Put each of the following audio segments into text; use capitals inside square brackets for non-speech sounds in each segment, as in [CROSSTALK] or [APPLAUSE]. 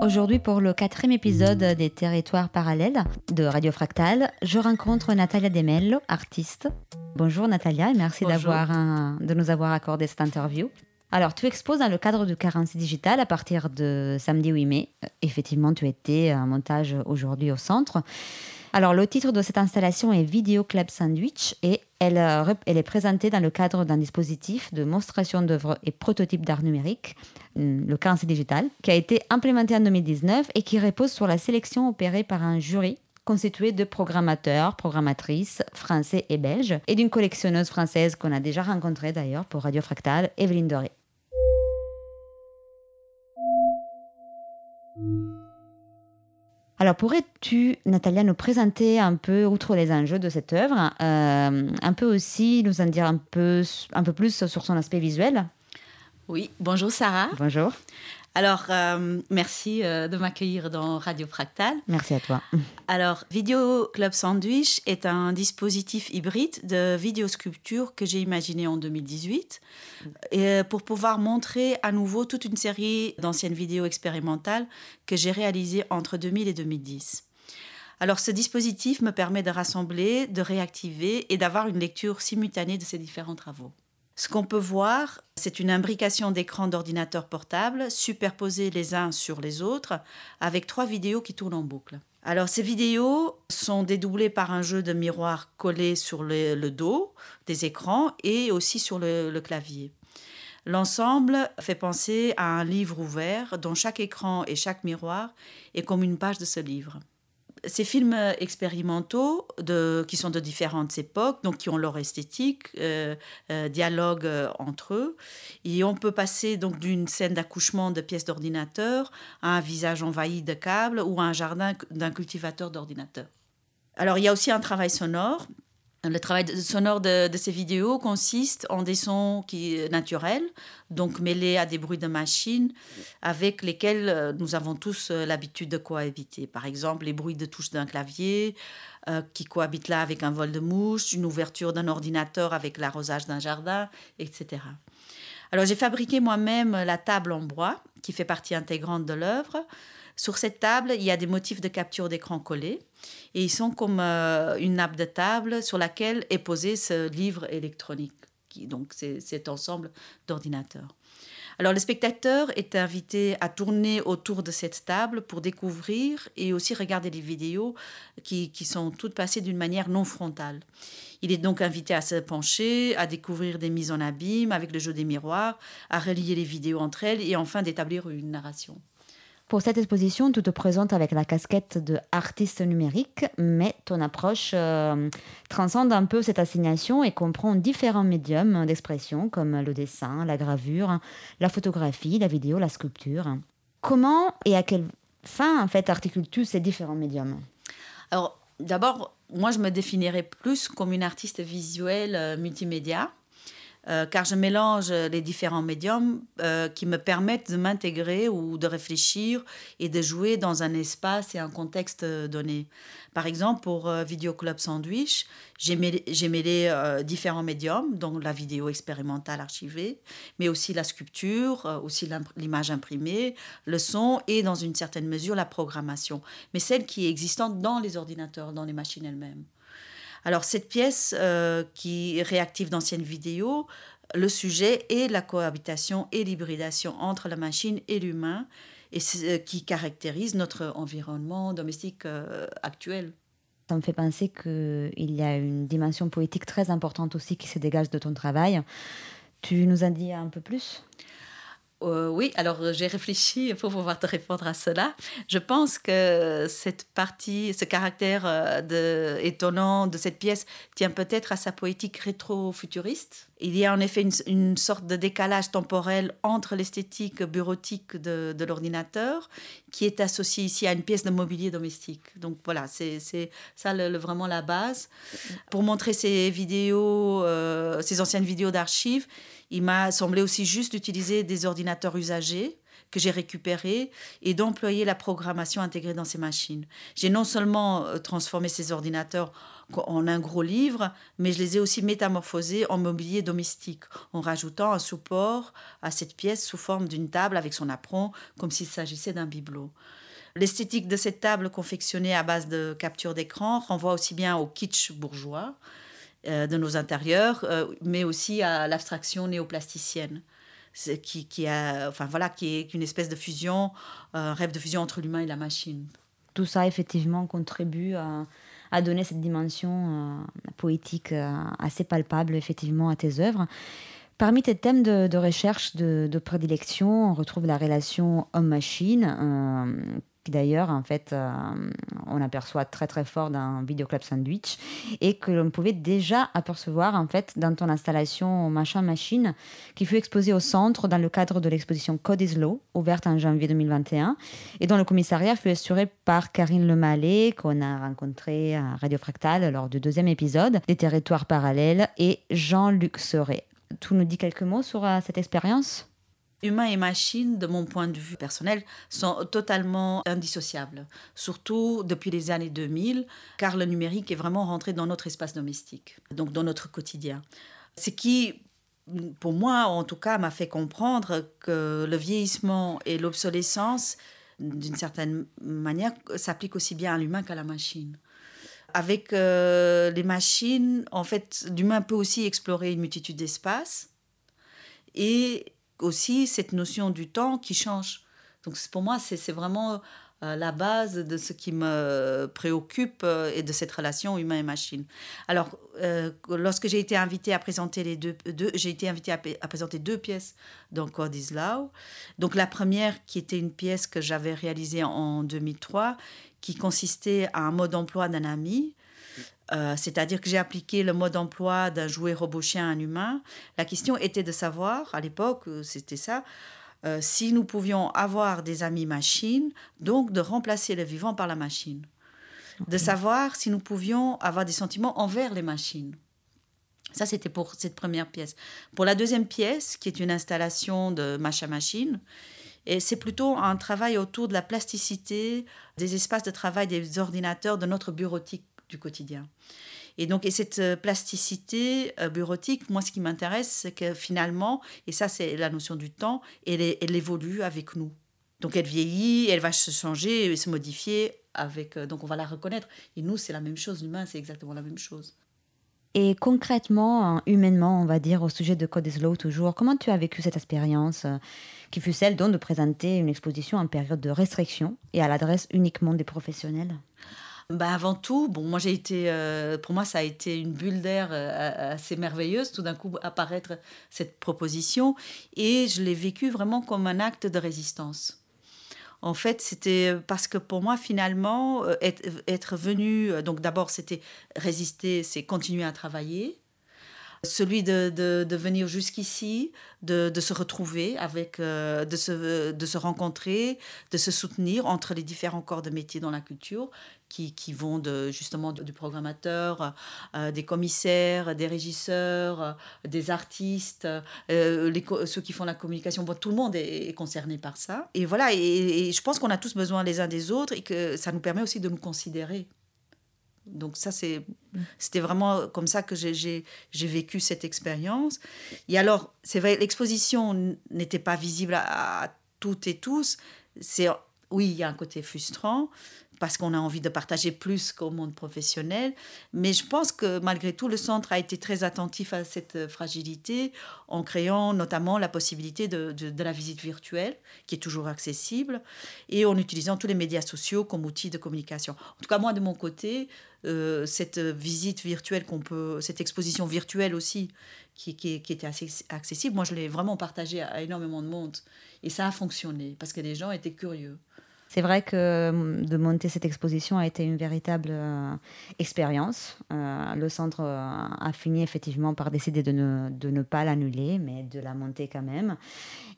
Aujourd'hui, pour le quatrième épisode des Territoires parallèles de Radio Fractal, je rencontre Natalia Demello, artiste. Bonjour Natalia et merci d'avoir de nous avoir accordé cette interview. Alors, tu exposes dans le cadre de Carence Digital à partir de samedi 8 mai. Effectivement, tu étais en montage aujourd'hui au centre. Alors, le titre de cette installation est Vidéo Club Sandwich et elle, euh, elle est présentée dans le cadre d'un dispositif de monstration d'œuvres et prototypes d'art numérique, hum, le Carence Digital, qui a été implémenté en 2019 et qui repose sur la sélection opérée par un jury constitué de programmateurs, programmatrices français et belges, et d'une collectionneuse française qu'on a déjà rencontrée d'ailleurs pour Radio Fractal, Evelyne Doré. Alors, pourrais-tu, Natalia, nous présenter un peu, outre les enjeux de cette œuvre, euh, un peu aussi nous en dire un peu, un peu plus sur son aspect visuel? Oui, bonjour Sarah. Bonjour. Alors, euh, merci euh, de m'accueillir dans Radio Fractal. Merci à toi. Alors, Vidéo Club Sandwich est un dispositif hybride de vidéosculpture que j'ai imaginé en 2018 et euh, pour pouvoir montrer à nouveau toute une série d'anciennes vidéos expérimentales que j'ai réalisées entre 2000 et 2010. Alors, ce dispositif me permet de rassembler, de réactiver et d'avoir une lecture simultanée de ces différents travaux. Ce qu'on peut voir, c'est une imbrication d'écrans d'ordinateurs portables superposés les uns sur les autres avec trois vidéos qui tournent en boucle. Alors ces vidéos sont dédoublées par un jeu de miroirs collés sur le, dos des écrans et aussi sur le clavier. L'ensemble fait penser à un livre ouvert dont chaque écran et chaque miroir est comme une page de ce livre ces films expérimentaux de, qui sont de différentes époques, donc qui ont leur esthétique, euh, euh dialogue euh, entre eux, et on peut passer donc d'une scène d'accouchement de pièces d'ordinateur à un visage envahi de câbles ou à un jardin d'un cultivateur d'ordinateur. Alors il y a aussi un travail sonore le travail sonore de, ces vidéos consiste en des sons qui, naturels, donc mêlés à des bruits de machines avec lesquels euh, nous avons tous euh, l'habitude de cohabiter. Par exemple, les bruits de touche d'un clavier euh, qui cohabitent là avec un vol de mouche, une ouverture d'un ordinateur avec l'arrosage d'un jardin, etc. Alors j'ai fabriqué moi-même la table en bois qui fait partie intégrante de l'œuvre. Sur cette table, il y a des motifs de capture d'écran collés et ils sont comme euh, une nappe de table sur laquelle est posé ce livre électronique, qui, donc cet ensemble d'ordinateurs. Alors le spectateur est invité à tourner autour de cette table pour découvrir et aussi regarder les vidéos qui sont toutes passées d'une manière non frontale. Il est donc invité à se pencher, à découvrir des mises en abîme avec le jeu des miroirs, à relier les vidéos entre elles et enfin d'établir une narration. Pour cette exposition, tu te présentes avec la casquette de artiste numérique, mais ton approche euh, transcende un peu cette assignation et comprend différents médiums d'expression comme le dessin, la gravure, la photographie, la vidéo, la sculpture. Comment et à quelle fin en fait articules-tu ces différents médiums? Alors d'abord, moi je me définirais plus comme une artiste visuelle euh, multimédia euh, car je mélange les différents médiums euh, qui me permettent de m'intégrer ou de réfléchir et de jouer dans un espace et un contexte donné. Par exemple, pour euh, Video Club Sandwich, j'ai mêlé, mêlé différents médiums, donc la vidéo expérimentale archivée, mais aussi la sculpture, aussi l'image imprimée, le son et dans une certaine mesure la programmation, mais celle qui est existante dans les ordinateurs, dans les machines elles-mêmes. Alors cette pièce euh, qui réactive d'anciennes vidéos, le sujet est la cohabitation et l'hybridation entre la machine et l'humain, et ce qui caractérise notre environnement domestique euh, actuel. Ça me fait penser qu'il y a une dimension poétique très importante aussi qui se dégage de ton travail. Tu nous en dis un peu plus? Euh, oui, alors euh, j'ai réfléchi pour pouvoir te répondre à cela. Je pense que cette partie, ce caractère euh, de, étonnant de cette pièce tient peut-être à sa poétique rétro-futuriste. Il y a en effet une, sorte de décalage temporel entre l'esthétique bureautique de, l'ordinateur, qui est associée ici à une pièce de mobilier domestique. Donc voilà, c'est ça vraiment la base. Pour montrer ces vidéos, ces anciennes vidéos d'archives, il m'a semblé aussi juste d'utiliser des ordinateurs usagés que j'ai récupérées et d'employer la programmation intégrée dans ces machines. J'ai non seulement euh, transformé ces ordinateurs en un gros livre, mais je les ai aussi métamorphosés en mobilier domestique, en rajoutant un support à cette pièce sous forme d'une table avec son apron, comme s'il s'agissait d'un bibelot. L'esthétique de cette table confectionnée à base de capture d'écran renvoie aussi bien au kitsch bourgeois de nos intérieurs, euh, mais aussi à l'abstraction néoplasticienne. Qui, qui, a, enfin, voilà, qui est une espèce de fusion, un rêve de fusion entre l'humain et la machine. Tout ça, effectivement, contribue à, donner cette dimension euh, poétique assez palpable, effectivement, à tes œuvres. Parmi tes thèmes de, recherche de, prédilection, on retrouve la relation homme-machine, d'ailleurs, en fait, euh, on aperçoit très très fort dans Videoclub Sandwich et que l'on pouvait déjà apercevoir en fait dans ton installation Machin Machine qui fut exposée au centre dans le cadre de l'exposition Code is ouverte en janvier 2021 et dont le commissariat fut assuré par Karine Lemallet qu'on a rencontré à Radio Fractal lors du deuxième épisode des territoires parallèles et Jean-Luc Serret. Tu nous dis quelques mots sur euh, cette expérience? Humains et machines, de mon point de vue personnel, sont totalement indissociables, surtout depuis les années 2000, car le numérique est vraiment rentré dans notre espace domestique, donc dans notre quotidien. Ce qui, pour moi en tout cas, m'a fait comprendre que le vieillissement et l'obsolescence, d'une certaine manière, s'appliquent aussi bien à l'humain qu'à la machine. Avec euh, les machines, en fait, l'humain peut aussi explorer une multitude d'espaces et aussi cette notion du temps qui change. Donc pour moi, c'est vraiment euh, la base de ce qui me préoccupe euh, et de cette relation humain et machine. Alors, euh, lorsque j'ai été invitée à présenter les deux, deux j'ai été invitée à, présenter deux pièces dans Code Donc la première qui était une pièce que j'avais réalisée en 2003, qui consistait à un mode d'emploi d'un ami euh, c'est-à-dire que j'ai appliqué le mode d'emploi d'un jouet robot chien à un humain. La question était de savoir, à l'époque, euh, c'était ça, euh, si nous pouvions avoir des amis machines, donc de remplacer le vivant par la machine. De savoir si nous pouvions avoir des sentiments envers les machines. Ça, c'était pour cette première pièce. Pour la deuxième pièce, qui est une installation de Macha Machine, et c'est plutôt un travail autour de la plasticité des espaces de travail des ordinateurs de notre bureautique du quotidien. Et donc, et cette euh, plasticité euh, bureautique, moi, ce qui m'intéresse, c'est que finalement, et ça, c'est la notion du temps, elle, elle évolue avec nous. Donc, elle vieillit, elle va se changer et se modifier avec. Euh, donc, on va la reconnaître. Et nous, c'est la même chose. L'humain, c'est exactement la même chose. Et concrètement, hein, humainement, on va dire, au sujet de Code Slow toujours, comment tu as vécu cette expérience qui fut celle donc de présenter une exposition en période de restriction et à l'adresse uniquement des professionnels? Bah avant tout, bon, moi j'ai été, euh, pour moi ça a été une bulle d'air euh, assez merveilleuse, tout d'un coup apparaître cette proposition, et je l'ai vécu vraiment comme un acte de résistance. En fait, c'était parce que pour moi, finalement, euh, être, être venu, donc d'abord c'était résister, c'est continuer à travailler, celui de, de, venir jusqu'ici, de, se retrouver avec, de, se, de se rencontrer, de se soutenir entre les différents corps de métier dans la culture, qui, qui vont justement du, programmateur, euh, des commissaires, des régisseurs, euh, des artistes, euh, ceux qui font la communication. Bon, tout le monde est, concerné par ça. Et voilà, et, je pense qu'on a tous besoin les uns des autres et que ça nous permet aussi de nous considérer. Donc ça, c'est, c'était vraiment comme ça que j'ai, vécu cette expérience. Et alors, c'est vrai, l'exposition n'était pas visible à, à toutes et tous. C'est, oui, il y a un côté frustrant, parce qu'on a envie de partager plus qu'au monde professionnel. Mais je pense que malgré tout, le centre a été très attentif à cette fragilité en créant notamment la possibilité de, la visite virtuelle, qui est toujours accessible, et en utilisant tous les médias sociaux comme outil de communication. En tout cas, moi, de mon côté, euh, cette visite virtuelle qu'on peut, cette exposition virtuelle aussi, qui, qui était assez accessible, moi, je l'ai vraiment partagée à énormément de monde. Et ça a fonctionné, parce que les gens étaient curieux. C'est vrai que euh, de monter cette exposition a été une véritable euh, expérience. Euh, le centre a fini effectivement par décider de ne, de ne pas l'annuler, mais de la monter quand même.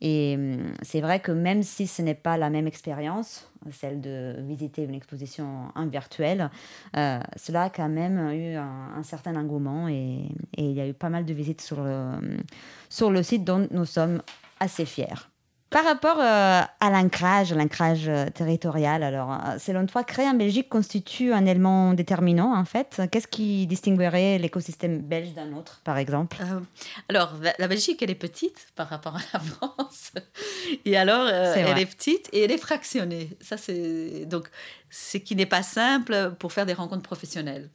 Et c'est vrai que même si ce n'est pas la même expérience, celle de visiter une exposition en virtuel, cela a quand même eu un, certain engouement et, et, il y a eu pas mal de visites sur le, sur le site dont nous sommes assez fiers. Par rapport euh, à l'ancrage, l'ancrage euh, territorial, alors, euh, selon toi, créer en Belgique constitue un élément déterminant, en fait? Qu'est-ce qui distinguerait l'écosystème belge d'un autre, par exemple? Alors, la Belgique, elle est petite par rapport à la [LAUGHS] France. Et alors, elle est petite et elle est fractionnée. Ça, c'est donc, ce qui n'est pas simple pour faire des rencontres professionnelles.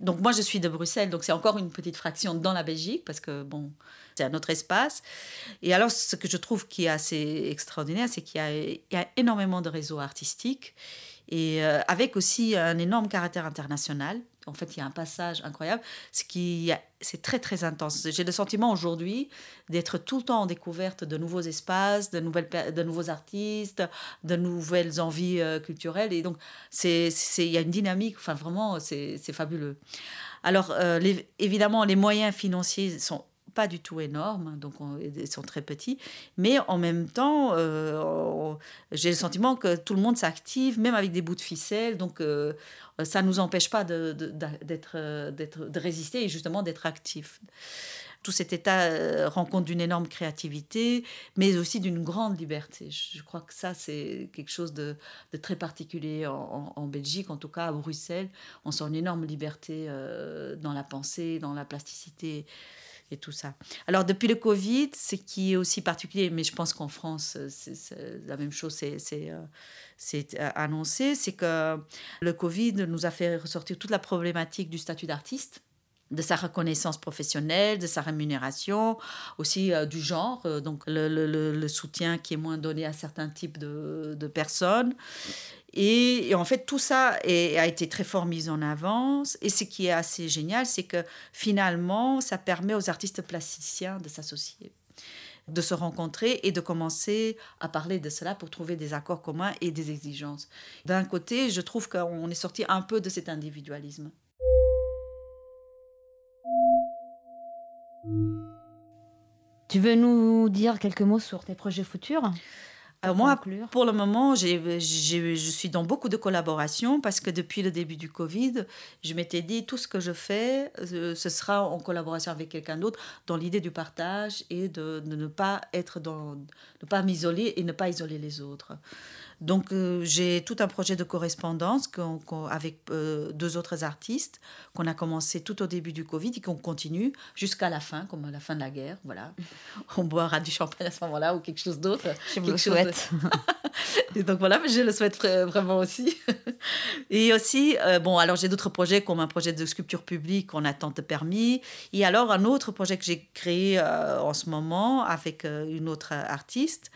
Donc moi, je suis de Bruxelles, donc c'est encore une petite fraction dans la Belgique, parce que, bon, c'est un autre espace. Et alors, ce que je trouve qui est assez extraordinaire, c'est qu'il y, a énormément de réseaux artistiques, et euh, avec aussi un énorme caractère international. En fait, il y a un passage incroyable. Ce qui, c'est très très intense. J'ai le sentiment aujourd'hui d'être tout le temps en découverte de nouveaux espaces, de nouveaux artistes, de nouvelles envies euh, culturelles. Et donc, c'est, il y a une dynamique. Enfin, vraiment, c'est, fabuleux. Alors, euh, évidemment, les moyens financiers sont pas du tout énormes, donc ils sont très petits, mais en même temps, euh, j'ai le sentiment que tout le monde s'active, même avec des bouts de ficelle, donc ça ne nous empêche pas de, d'être, d'être, de résister et justement d'être actifs. Tout cet état euh, rend compte d'une énorme créativité, mais aussi d'une grande liberté. Je crois que ça, c'est quelque chose de, de très particulier en, en, Belgique, en tout cas à Bruxelles. On sent une énorme liberté dans la pensée, dans la plasticité et tout ça. Alors, depuis le Covid, ce qui est aussi particulier, mais je pense qu'en France, c'est la même chose, c'est euh, annoncé, c'est que le Covid nous a fait ressortir toute la problématique du statut d'artiste de sa reconnaissance professionnelle, de sa rémunération, aussi euh, du genre, euh, donc le, soutien qui est moins donné à certains types de, de personnes. Et, en fait, tout ça a été très fort mis en avant. Et ce qui est assez génial, c'est que finalement, ça permet aux artistes plasticiens de s'associer de se rencontrer et de commencer à parler de cela pour trouver des accords communs et des exigences. D'un côté, je trouve qu'on est sorti un peu de cet individualisme. Tu veux nous dire quelques mots sur tes projets futurs? Alors moi, pour le moment, je suis dans beaucoup de collaborations parce que depuis le début du Covid, je m'étais dit tout ce que je fais, euh, ce sera en collaboration avec quelqu'un d'autre, dans l'idée du partage et de, de, ne pas être dans, ne pas m'isoler et ne pas isoler les autres. Donc euh, j'ai tout un projet de correspondance avec euh, deux autres artistes qu'on a commencé tout au début du Covid et qu'on continue jusqu'à la fin, comme à la fin de la guerre. Voilà, [LAUGHS] on boira du champagne à ce moment-là ou quelque chose d'autre. Je vous le souhaite. [LAUGHS] et donc voilà, je le souhaite vraiment aussi. [LAUGHS] et aussi, euh, bon, alors j'ai d'autres projets comme un projet de sculpture publique qu'on attend de permis. Et alors un autre projet que j'ai créé en ce moment avec une autre artiste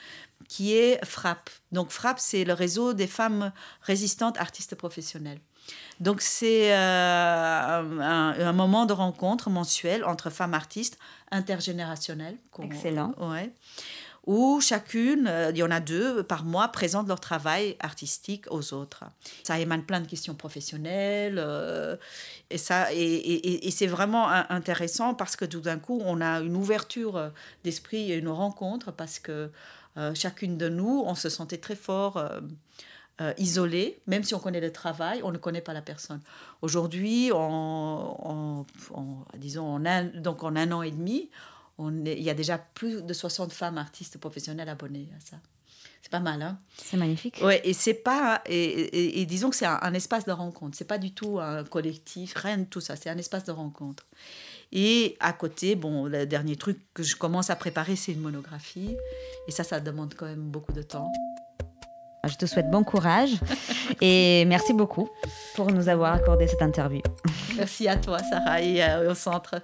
qui est FRAP. Donc FRAP, c'est le réseau des femmes résistantes artistes professionnelles. Donc c'est euh, un, moment de rencontre mensuel entre femmes artistes intergénérationnelles. Excellent. Ouais, où chacune, euh, il y en a deux par mois, présentent leur travail artistique aux autres. Ça émane plein de questions professionnelles euh, et, ça, et, c'est vraiment intéressant parce que tout d'un coup, on a une ouverture d'esprit et une rencontre parce que euh, chacune de nous, on se sentait très fort euh, euh, isolé, même si on connaît le travail, on ne connaît pas la personne. Aujourd'hui, disons, en donc en un an et demi, on il y a déjà plus de 60 femmes artistes professionnelles abonnées à ça. C'est pas mal, hein C'est magnifique. Ouais, et c'est pas et, et, disons que c'est un, un, espace de rencontre. C'est pas du tout un collectif, rien de tout ça. C'est un espace de rencontre. Et à côté, bon, le dernier truc que je commence à préparer, c'est une monographie. Et ça, ça demande quand même beaucoup de temps. Je te souhaite bon courage [LAUGHS] et merci beaucoup pour nous avoir accordé cette interview. Merci à toi, Sarah, et euh, au centre.